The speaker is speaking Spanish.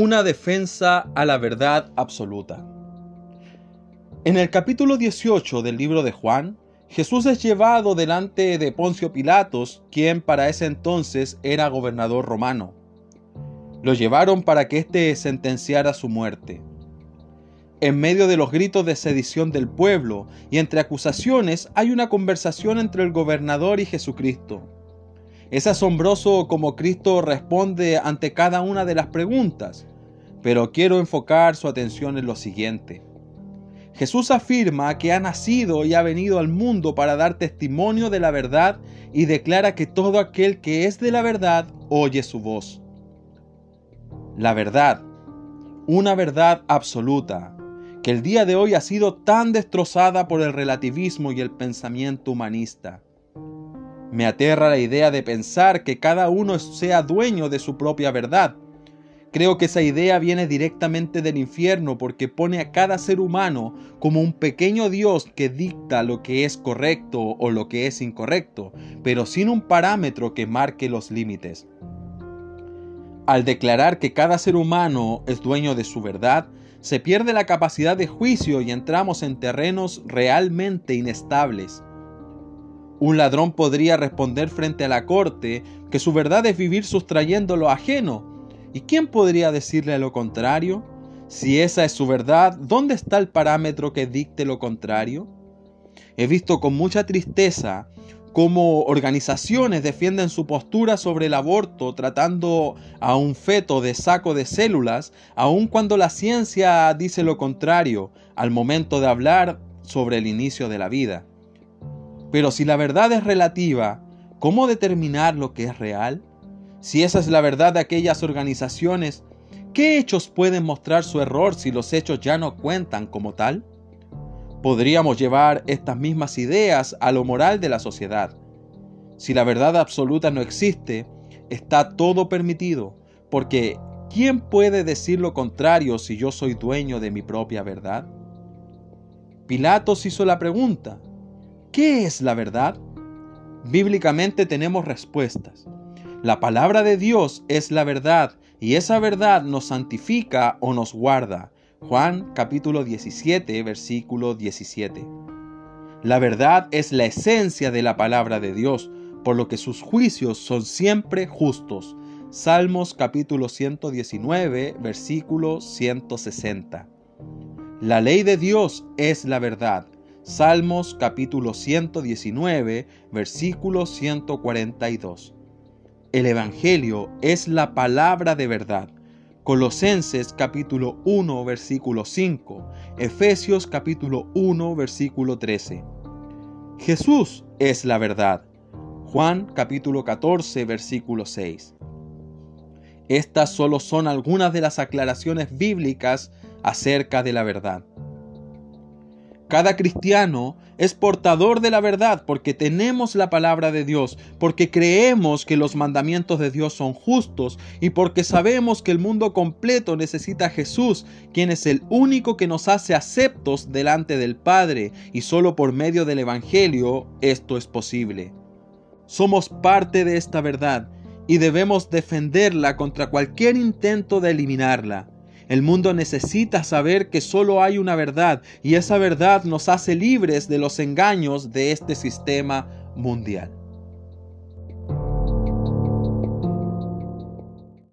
Una defensa a la verdad absoluta. En el capítulo 18 del libro de Juan, Jesús es llevado delante de Poncio Pilatos, quien para ese entonces era gobernador romano. Lo llevaron para que éste sentenciara su muerte. En medio de los gritos de sedición del pueblo y entre acusaciones hay una conversación entre el gobernador y Jesucristo. Es asombroso cómo Cristo responde ante cada una de las preguntas, pero quiero enfocar su atención en lo siguiente. Jesús afirma que ha nacido y ha venido al mundo para dar testimonio de la verdad y declara que todo aquel que es de la verdad oye su voz. La verdad, una verdad absoluta, que el día de hoy ha sido tan destrozada por el relativismo y el pensamiento humanista. Me aterra la idea de pensar que cada uno sea dueño de su propia verdad. Creo que esa idea viene directamente del infierno porque pone a cada ser humano como un pequeño Dios que dicta lo que es correcto o lo que es incorrecto, pero sin un parámetro que marque los límites. Al declarar que cada ser humano es dueño de su verdad, se pierde la capacidad de juicio y entramos en terrenos realmente inestables. Un ladrón podría responder frente a la corte que su verdad es vivir sustrayendo lo ajeno. ¿Y quién podría decirle lo contrario? Si esa es su verdad, ¿dónde está el parámetro que dicte lo contrario? He visto con mucha tristeza cómo organizaciones defienden su postura sobre el aborto tratando a un feto de saco de células, aun cuando la ciencia dice lo contrario al momento de hablar sobre el inicio de la vida. Pero si la verdad es relativa, ¿cómo determinar lo que es real? Si esa es la verdad de aquellas organizaciones, ¿qué hechos pueden mostrar su error si los hechos ya no cuentan como tal? Podríamos llevar estas mismas ideas a lo moral de la sociedad. Si la verdad absoluta no existe, está todo permitido, porque ¿quién puede decir lo contrario si yo soy dueño de mi propia verdad? Pilatos hizo la pregunta, ¿Qué es la verdad? Bíblicamente tenemos respuestas. La palabra de Dios es la verdad y esa verdad nos santifica o nos guarda. Juan capítulo 17 versículo 17. La verdad es la esencia de la palabra de Dios, por lo que sus juicios son siempre justos. Salmos capítulo 119 versículo 160. La ley de Dios es la verdad Salmos capítulo 119, versículo 142. El Evangelio es la palabra de verdad. Colosenses capítulo 1, versículo 5. Efesios capítulo 1, versículo 13. Jesús es la verdad. Juan capítulo 14, versículo 6. Estas solo son algunas de las aclaraciones bíblicas acerca de la verdad. Cada cristiano es portador de la verdad porque tenemos la palabra de Dios, porque creemos que los mandamientos de Dios son justos y porque sabemos que el mundo completo necesita a Jesús, quien es el único que nos hace aceptos delante del Padre y solo por medio del Evangelio esto es posible. Somos parte de esta verdad y debemos defenderla contra cualquier intento de eliminarla. El mundo necesita saber que solo hay una verdad y esa verdad nos hace libres de los engaños de este sistema mundial.